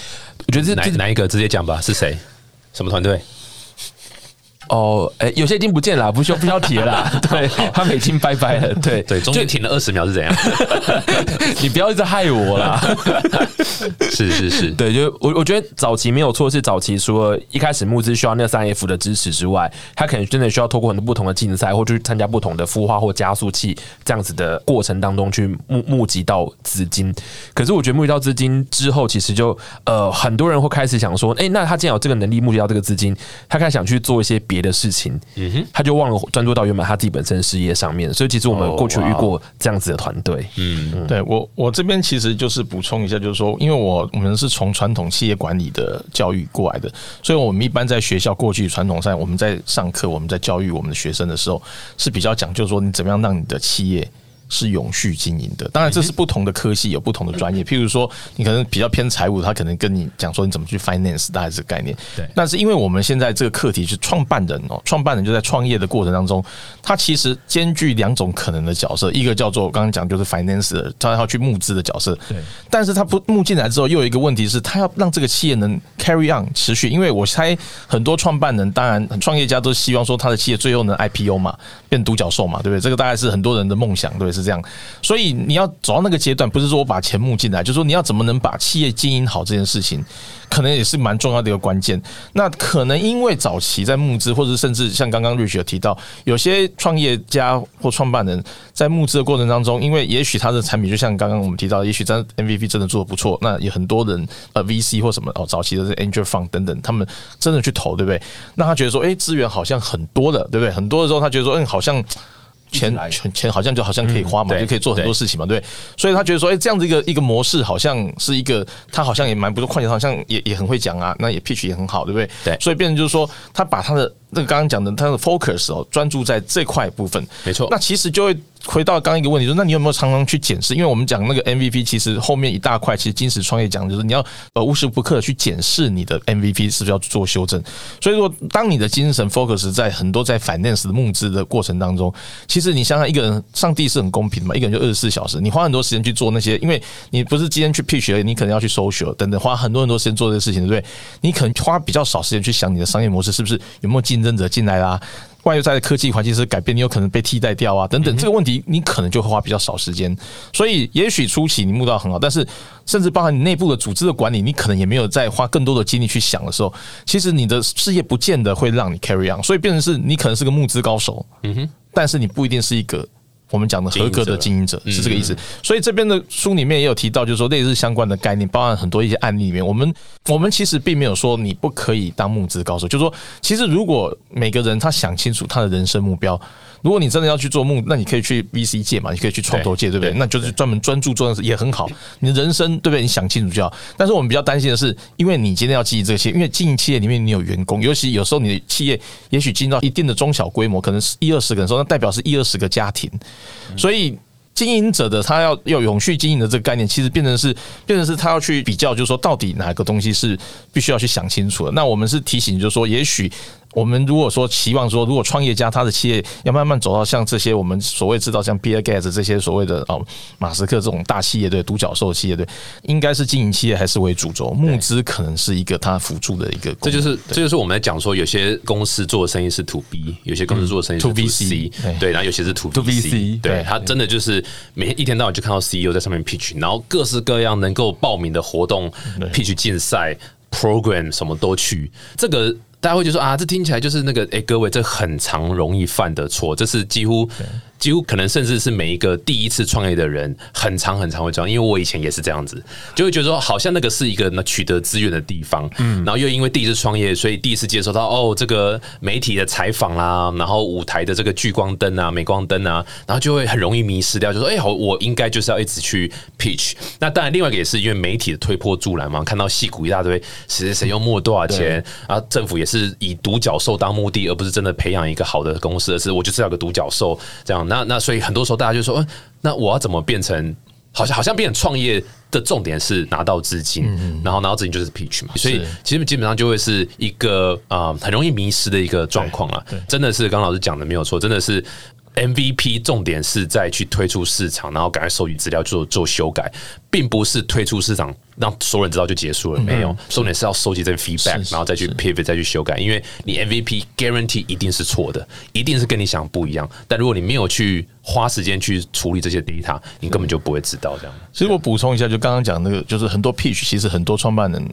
我觉得哪哪一个直接讲吧，是谁？什么团队？哦，哎，有些已经不见了，(laughs) 不需要不需要提了。(laughs) 对，他们已经拜拜了。对对，中间停了二十秒是怎样？(laughs) 你不要一直害我啦。是是是，对，就我我觉得早期没有错，是早期除了一开始募资需要那三 F 的支持之外，他可能真的需要透过很多不同的竞赛，或去参加不同的孵化或加速器这样子的过程当中去募募集到资金。可是我觉得募集到资金之后，其实就呃很多人会开始想说，哎，那他既然有这个能力募集到这个资金，他开始想去做一些别。别的事情，嗯哼，他就忘了专注到原本他自己本身事业上面，所以其实我们过去遇过这样子的团队，嗯，对我我这边其实就是补充一下，就是说，因为我我们是从传统企业管理的教育过来的，所以我们一般在学校过去传统上，我们在上课，我们在教育我们的学生的时候，是比较讲究说你怎么样让你的企业。是永续经营的，当然这是不同的科系有不同的专业。譬如说，你可能比较偏财务，他可能跟你讲说你怎么去 finance，大概是概念。对。但是因为我们现在这个课题是创办人哦，创办人就在创业的过程当中，他其实兼具两种可能的角色，一个叫做我刚刚讲就是 finance，他要去募资的角色。对。但是他不募进来之后，又有一个问题是，他要让这个企业能 carry on 持续。因为我猜很多创办人，当然创业家都希望说他的企业最后能 IPO 嘛，变独角兽嘛，对不对？这个大概是很多人的梦想，对。是这样，所以你要走到那个阶段，不是说我把钱募进来，就是说你要怎么能把企业经营好这件事情，可能也是蛮重要的一个关键。那可能因为早期在募资，或者甚至像刚刚瑞雪提到，有些创业家或创办人在募资的过程当中，因为也许他的产品就像刚刚我们提到，也许真 MVP 真的做的不错，那有很多人呃 VC 或什么哦早期的这 Angel Fund 等等，他们真的去投，对不对？那他觉得说，哎，资源好像很多的，对不对？很多的时候，他觉得说，嗯，好像。钱钱钱好像就好像可以花嘛，就可以做很多事情嘛，对。所以他觉得说，哎，这样子一个一个模式，好像是一个他好像也蛮不错，况且好像也也很会讲啊，那也 pitch 也很好，对不对？对。所以变成就是说，他把他的那个刚刚讲的他的 focus 哦，专注在这块部分，没错。那其实就会。回到刚一个问题，说那你有没有常常去检视？因为我们讲那个 MVP，其实后面一大块，其实金石创业讲就是你要呃无时不刻去检视你的 MVP 是不是要做修正。所以说，当你的精神 focus 在很多在 finance 的募资的过程当中，其实你想想，一个人上帝是很公平的嘛，一个人就二十四小时，你花很多时间去做那些，因为你不是今天去 pitch，你可能要去 social 等等，花很多很多时间做这些事情，对不对？你可能花比较少时间去想你的商业模式是不是有没有竞争者进来啦。外在的科技环境是改变，你有可能被替代掉啊，等等，这个问题你可能就会花比较少时间。所以，也许初期你募到很好，但是甚至包含你内部的组织的管理，你可能也没有再花更多的精力去想的时候，其实你的事业不见得会让你 carry on。所以，变成是你可能是个募资高手，嗯哼，但是你不一定是一个。我们讲的合格的经营者是这个意思，所以这边的书里面也有提到，就是说类似相关的概念，包含很多一些案例里面，我们我们其实并没有说你不可以当募资高手，就是说，其实如果每个人他想清楚他的人生目标。如果你真的要去做梦，那你可以去 VC 界嘛，你可以去创投界，对不对？那就是专门专注做的事也很好。你的人生对不对？你想清楚就好。但是我们比较担心的是，因为你今天要经营这些，因为经营企业里面你有员工，尤其有时候你的企业也许进到一定的中小规模，可能是一二十个人时候，那代表是一二十个家庭，所以。经营者的他要要永续经营的这个概念，其实变成是变成是他要去比较，就是说到底哪个东西是必须要去想清楚的。那我们是提醒，就是说，也许我们如果说期望说，如果创业家他的企业要慢慢走到像这些我们所谓知道像 Bill Gates 这些所谓的哦马斯克这种大企业对独角兽企业对，应该是经营企业还是为主轴，募资可能是一个他辅助的一个。这就是这就是我们在讲说，有些公司做的生意是 To B，有些公司做的生意是 To B C，对，然后有些是 To To B C，对他真的就是每天一天到晚就看到 CEO 在上面 pitch，然后各式各样能够报名的活动 pitch 竞赛 program 什么都去，这个。大家会就说啊，这听起来就是那个哎，各位，这很常容易犯的错，这是几乎几乎可能甚至是每一个第一次创业的人，很长很长会这样，因为我以前也是这样子，就会觉得说好像那个是一个那取得资源的地方，嗯，然后又因为第一次创业，所以第一次接收到哦这个媒体的采访啦，然后舞台的这个聚光灯啊、镁光灯啊，然后就会很容易迷失掉，就说哎好，我应该就是要一直去 pitch。那当然，另外一个也是因为媒体的推波助澜嘛，看到戏骨一大堆，谁谁谁又募多少钱，然后政府也是以独角兽当目的，而不是真的培养一个好的公司，而是我就是要个独角兽这样。那那所以很多时候大家就说，嗯，那我要怎么变成好像好像变成创业的重点是拿到资金，嗯然后拿到资金就是 pitch 嘛，所以其实基本上就会是一个啊很容易迷失的一个状况啊，真的是刚老师讲的没有错，真的是。MVP 重点是在去推出市场，然后赶快收集资料做做修改，并不是推出市场让所有人知道就结束了。没有，重点是要收集这个 feedback，然后再去 pivot 再去修改。因为你 MVP guarantee 一定是错的，一定是跟你想不一样。但如果你没有去花时间去处理这些 data，你根本就不会知道这样。其实我补充一下，就刚刚讲那个，就是很多 pitch，其实很多创办人。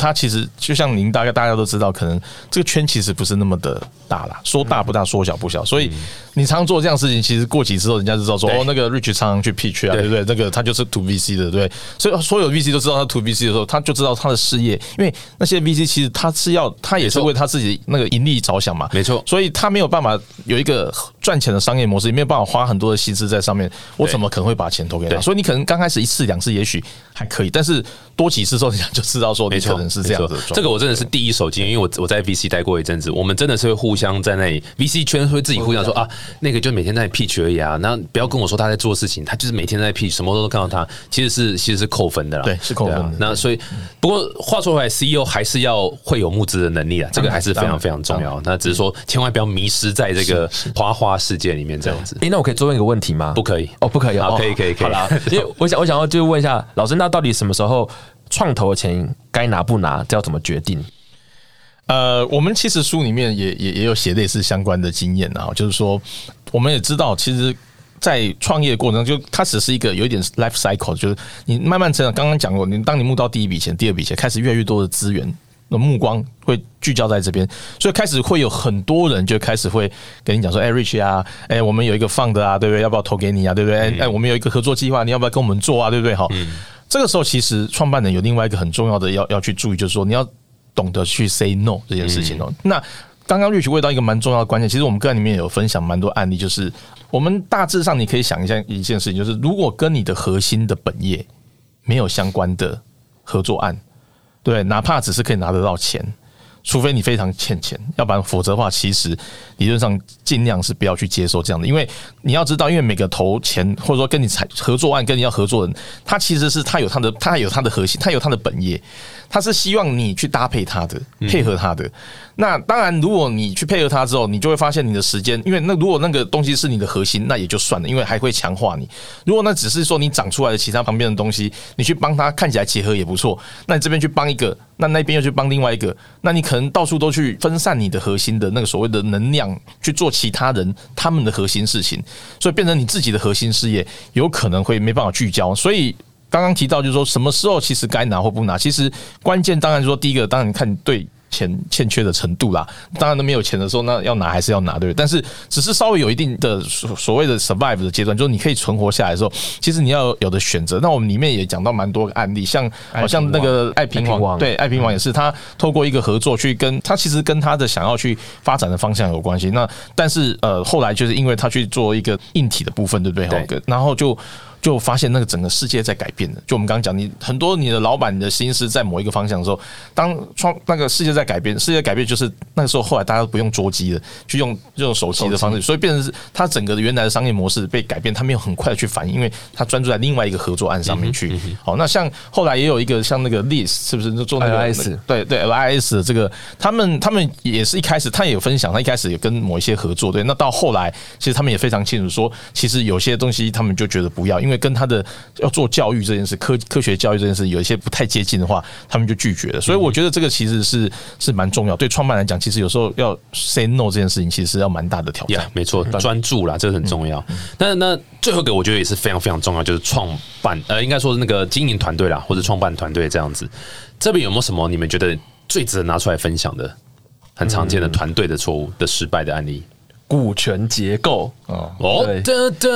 他其实就像您大概大家都知道，可能这个圈其实不是那么的大啦，说大不大，说小不小。所以你常做这样事情，其实过几次后，人家就知道说，哦，那个 Rich 常常去 pitch 啊，对不对？那个他就是 To VC 的，对。所以所有 VC 都知道他 To VC 的时候，他就知道他的事业，因为那些 VC 其实他是要，他也是为他自己那个盈利着想嘛，没错。所以他没有办法有一个赚钱的商业模式，也没有办法花很多的心思在上面。我怎么可能会把钱投给他？所以你可能刚开始一次两次也许还可以，但是多几次之后，人家 (laughs) 就知道说，你可能是这样子。这个。我真的是第一手经验，因为我我在 VC 待过一阵子，我们真的是会互相在那里 VC 圈会自己互相说啊，那个就每天在 pitch 而已啊，那不要跟我说他在做事情，他就是每天在 pitch，什么都看到他，其实是其实是扣分的啦，对，是扣分。那所以不过话说回来，CEO 还是要会有募资的能力啊，这个还是非常非常重要。那只是说千万不要迷失在这个花花世界里面这样子。哎，那我可以追问一个问题吗？不可以哦，不可以啊，可以可以可以。好啦因为我想我想要就问一下 (laughs) 老师，那到底什么时候创投的钱该拿不拿，这要怎么决定？呃，我们其实书里面也也也有写类似相关的经验啊，就是说，我们也知道，其实，在创业过程中，就它只是一个有一点 life cycle，就是你慢慢成长。刚刚讲过，你当你募到第一笔钱、第二笔钱，开始越来越多的资源的目光会聚焦在这边，所以开始会有很多人就开始会跟你讲说：“哎，Rich 啊，哎，我们有一个 fund 啊，对不对？要不要投给你啊？对不对？哎，我们有一个合作计划，你要不要跟我们做啊？对不对？好，这个时候其实创办人有另外一个很重要的要要去注意，就是说你要。懂得去 say no 这件事情哦。那刚刚瑞奇问到一个蛮重要的关键，其实我们个案里面有分享蛮多案例，就是我们大致上你可以想一下一件事情，就是如果跟你的核心的本业没有相关的合作案，对，哪怕只是可以拿得到钱。除非你非常欠钱，要不然否则的话，其实理论上尽量是不要去接受这样的，因为你要知道，因为每个投钱或者说跟你采合作案跟你要合作人，他其实是他有他的他有他的核心，他有他的本业，他是希望你去搭配他的，配合他的。那当然，如果你去配合他之后，你就会发现你的时间，因为那如果那个东西是你的核心，那也就算了，因为还会强化你。如果那只是说你长出来的其他旁边的东西，你去帮他看起来结合也不错。那你这边去帮一个，那那边又去帮另外一个，那你可能到处都去分散你的核心的那个所谓的能量去做其他人他们的核心事情，所以变成你自己的核心事业有可能会没办法聚焦。所以刚刚提到就是说什么时候其实该拿或不拿，其实关键当然说第一个，当然看对。钱欠缺的程度啦，当然都没有钱的时候，那要拿还是要拿，对不对？但是只是稍微有一定的所所谓的 survive 的阶段，就是你可以存活下来的时候，其实你要有的选择。那我们里面也讲到蛮多个案例，像好像那个爱平网，对爱平网也是，他透过一个合作去跟他，其实跟他的想要去发展的方向有关系。那但是呃，后来就是因为他去做一个硬体的部分，对不对？对，然后就。就发现那个整个世界在改变的。就我们刚刚讲，你很多你的老板你的心思在某一个方向的时候，当创那个世界在改变，世界改变就是那个时候，后来大家都不用桌机了，去用用手机的方式，所以变成是它整个的原来的商业模式被改变，他没有很快的去反应，因为他专注在另外一个合作案上面去。好，那像后来也有一个像那个 List 是不是就做那个 LIS？对对，LIS 的这个他们他们也是一开始他也有分享，他一开始也跟某一些合作，对，那到后来其实他们也非常清楚说，其实有些东西他们就觉得不要，因为跟他的。要做教育这件事，科科学教育这件事，有一些不太接近的话，他们就拒绝了。所以我觉得这个其实是是蛮重要。对创办来讲，其实有时候要 say no 这件事情，其实是要蛮大的挑战。没错，专注啦，这个很重要。那那最后一个，我觉得也是非常非常重要，就是创办呃，应该说是那个经营团队啦，或者创办团队这样子。这边有没有什么你们觉得最值得拿出来分享的、很常见的团队的错误的失败的案例？股权结构。哦，哦对的的，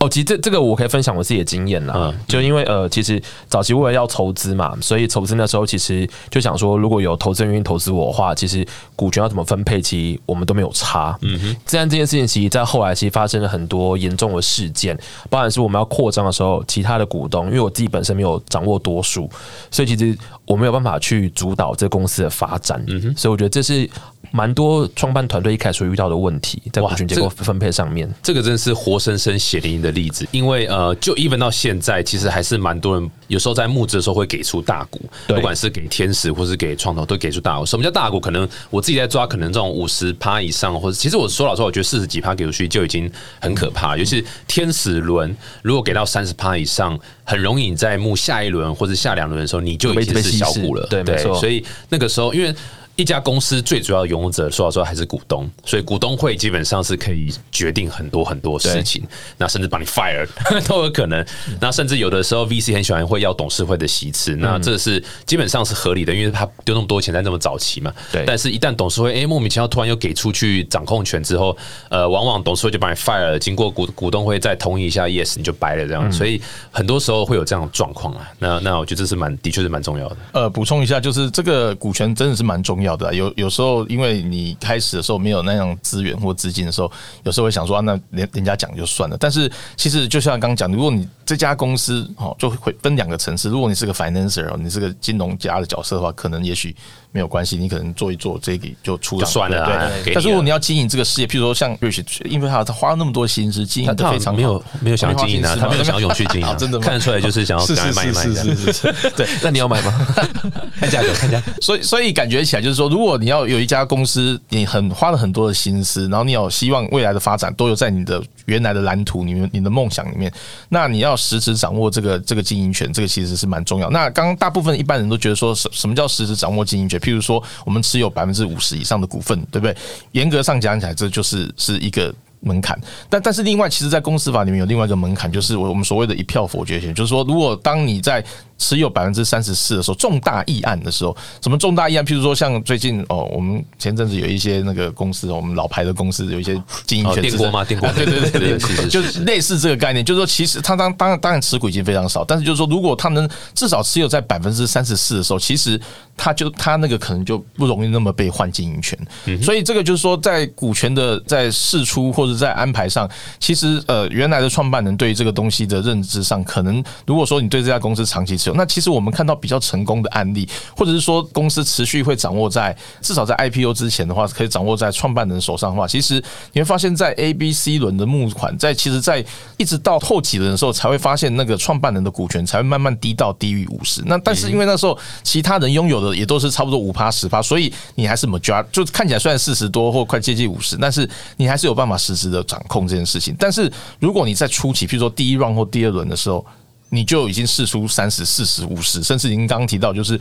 哦，其实这这个我可以分享我自己的经验啦。嗯就因为呃，其实早期为了要筹资嘛，所以筹资那时候其实就想说，如果有投资人愿意投资我的话，其实股权要怎么分配，其实我们都没有差。嗯哼，这样这件事情，其实在后来其实发生了很多严重的事件，包含是我们要扩张的时候，其他的股东，因为我自己本身没有掌握多数，所以其实我没有办法去主导这公司的发展。嗯哼，所以我觉得这是蛮多创办团队一开始会遇到的问题，在股哇权结构分配上面。这个真是活生生血淋淋的例子，因为呃，就 even 到现在，其实还是蛮多人有时候在募资的时候会给出大股，不管是给天使或是给创投，都给出大股。什么叫大股？可能我自己在抓，可能这种五十趴以上，或者其实我说老实话，我觉得四十几趴给出去就已经很可怕。尤其是天使轮，如果给到三十趴以上，很容易你在募下一轮或者下两轮的时候，你就已经是小股了。对没错所以那个时候因为。一家公司最主要的拥有者，说老实话还是股东，所以股东会基本上是可以决定很多很多事情，那甚至把你 fire (laughs) 都有可能。那甚至有的时候 VC 很喜欢会要董事会的席次，那这是基本上是合理的，因为他丢那么多钱在那么早期嘛。对但是一旦董事会哎、莫名其妙突然又给出去掌控权之后，呃，往往董事会就把你 fire 了，经过股股东会再同意一下 yes 你就白了这样，所以很多时候会有这样的状况啊。那那我觉得这是蛮的确是蛮重要的。呃，补充一下，就是这个股权真的是蛮重要的啊。有有时候，因为你开始的时候没有那样资源或资金的时候，有时候会想说，啊、那人人家讲就算了。但是其实就像刚刚讲，如果你这家公司哦，就会分两个层次。如果你是个 financer，哦你是个金融家的角色的话，可能也许没有关系，你可能做一做这个就出就算了啊对但是如果你要经营这个事业，譬如说像瑞雪，因为他他花了那么多心思经营的他非常没有没有想要经营啊，他没有想要永续经营啊，(laughs) 真的吗看得出来就是想要是赶快是是卖一卖这样。是是是是，对。(laughs) 那你要买吗？(laughs) 看价格，看价格。所以，所以感觉起来就是说，如果你要有一家公司，你很花了很多的心思，然后你有希望未来的发展都有在你的原来的蓝图里面、你的梦想里面，那你要实质掌握这个这个经营权，这个其实是蛮重要。那刚刚大部分一般人都觉得说，什什么叫实质掌握经营权？譬如说，我们持有百分之五十以上的股份，对不对？严格上讲起来，这就是是一个。门槛，但但是另外，其实，在公司法里面有另外一个门槛，就是我我们所谓的一票否决权，就是说，如果当你在持有百分之三十四的时候，重大议案的时候，什么重大议案？譬如说，像最近哦，我们前阵子有一些那个公司，我们老牌的公司有一些经营哦权，电锅吗电锅啊对对对对对，就是类似这个概念，就是说，其实他当当然当然持股已经非常少，但是就是说，如果他能至少持有在百分之三十四的时候，其实他就他那个可能就不容易那么被换经营权。所以这个就是说，在股权的在释出或者在安排上，其实呃，原来的创办人对于这个东西的认知上，可能如果说你对这家公司长期持有，那其实我们看到比较成功的案例，或者是说公司持续会掌握在至少在 IPO 之前的话，可以掌握在创办人手上的话，其实你会发现在 A、B、C 轮的募款，在其实，在一直到后几轮的时候，才会发现那个创办人的股权才会慢慢低到低于五十。那但是因为那时候其他人拥有的也都是差不多五趴十趴，所以你还是 major，就看起来虽然四十多或快接近五十，但是你还是有办法实质的掌控这件事情。但是如果你在初期，譬如说第一 round 或第二轮的时候，你就已经试出三十、四十、五十，甚至您刚刚提到，就是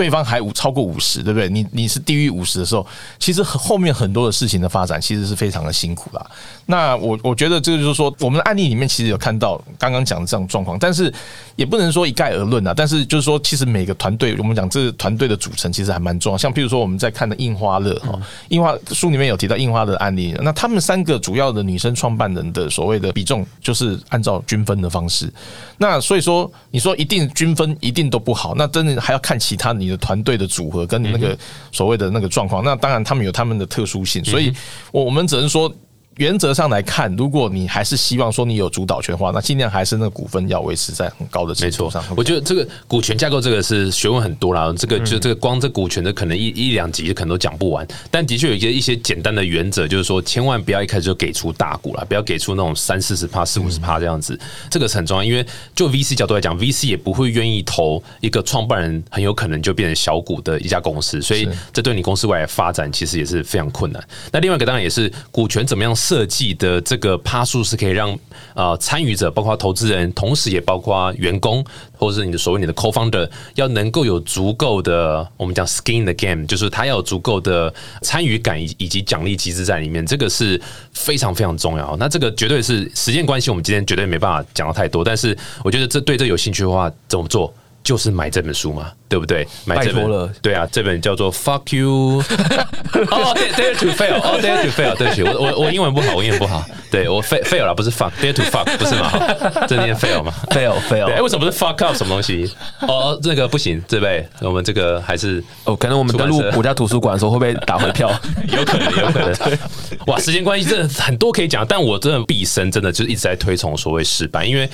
对方还五超过五十，对不对？你你是低于五十的时候，其实后面很多的事情的发展其实是非常的辛苦啦。那我我觉得这个就是说，我们的案例里面其实有看到刚刚讲的这种状况，但是也不能说一概而论啊。但是就是说，其实每个团队，我们讲这个团队的组成其实还蛮重要。像譬如说我们在看的印花乐哈，印花书里面有提到印花的案例，那他们三个主要的女生创办人的所谓的比重，就是按照均分的方式。那所以说，你说一定均分一定都不好，那真的还要看其他你的团队的组合跟你那个所谓的那个状况。那当然他们有他们的特殊性，所以我我们只能说。原则上来看，如果你还是希望说你有主导权的话，那尽量还是那个股份要维持在很高的程没错。度上。，我觉得这个股权架构这个是学问很多啦，这个就这个光这股权的可能一一两集可能都讲不完，但的确有一些一些简单的原则，就是说千万不要一开始就给出大股了，不要给出那种三四十趴、四五十趴这样子，这个是很重要，因为就 VC 角度来讲，VC 也不会愿意投一个创办人很有可能就变成小股的一家公司，所以这对你公司未来发展其实也是非常困难。那另外一个当然也是股权怎么样设计的这个趴数是可以让呃参与者，包括投资人，同时也包括员工，或者是你的所谓你的 co-founder，要能够有足够的我们讲 skin the game，就是他要有足够的参与感以以及奖励机制在里面，这个是非常非常重要。那这个绝对是时间关系，我们今天绝对没办法讲到太多，但是我觉得这对这有兴趣的话，怎么做？就是买这本书嘛，对不对？买这本了对啊，这本叫做 Fuck You，(laughs) 哦，Dare Dare to Fail，哦，Dare to Fail，对不起，我我我英文不好，我英文不好，对我 fail fail 了，不是 fuck，Dare to fuck 不是嘛？(laughs) 这念 fail 嘛？fail，fail。为什么不是 fuck up 什么东西？哦，这个不行，这位我们这个还是哦，可能我们登录国家图书馆的时候会不会打回票？(laughs) 有可能，有可能。哇，时间关系真的很多可以讲，但我真的毕生真的就是一直在推崇所谓失败，因为。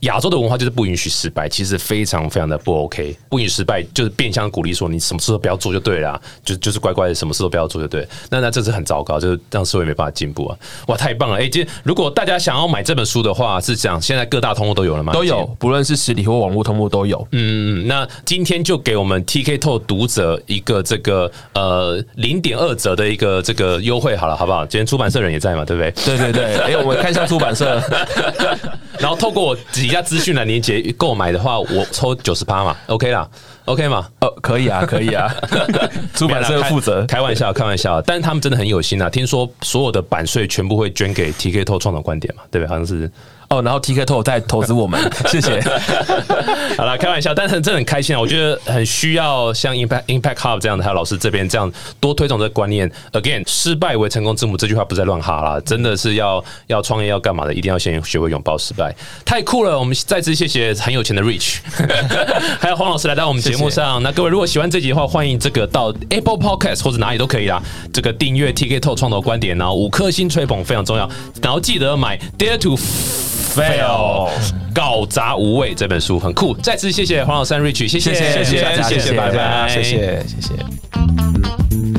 亚洲的文化就是不允许失败，其实非常非常的不 OK。不允许失败，就是变相鼓励说你什么事都不要做就对了啊、就就是乖乖的什么事都不要做就对。那那这是很糟糕，就是让社会没办法进步啊！哇，太棒了！哎、今如果大家想要买这本书的话，是讲现在各大通路都有了吗？都有，不论是实体或网络通路都有。嗯，那今天就给我们 TK 透读者一个这个呃零点二折的一个这个优惠，好了，好不好？今天出版社人也在嘛，对不对？对对对，哎、我们看一下出版社，(laughs) (laughs) 然后透过我底下资讯栏连接购买的话，我抽九十八嘛，OK 啦，OK 嘛。呃，可以啊，可以啊，出版社负责。开开玩笑，开玩笑，但是他们真的很有心啊！听说所有的版税全部会捐给 TK 透创造观点嘛，对不对？好像是。哦，然后 TK 透在投资我们，(laughs) 谢谢。好了，开玩笑，但是真的很开心啊！我觉得很需要像 Impact Impact Hub 这样的，还有老师这边这样多推崇这个观念。Again，失败为成功之母这句话不再乱哈啦，真的是要要创业要干嘛的，一定要先学会拥抱失败，太酷了！我们再次谢谢很有钱的 Rich，(laughs) (laughs) 还有黄老师来到我们节目上。那各位如果喜欢这集的话，欢迎这个到 Apple Podcast 或者哪里都可以啦，这个订阅 TK 透创投观点，然后五颗星吹捧非常重要，然后记得买 Dare to。Fail，搞砸无畏这本书很酷，再次谢谢黄老三 Rich，谢谢谢谢谢谢拜拜谢谢谢谢。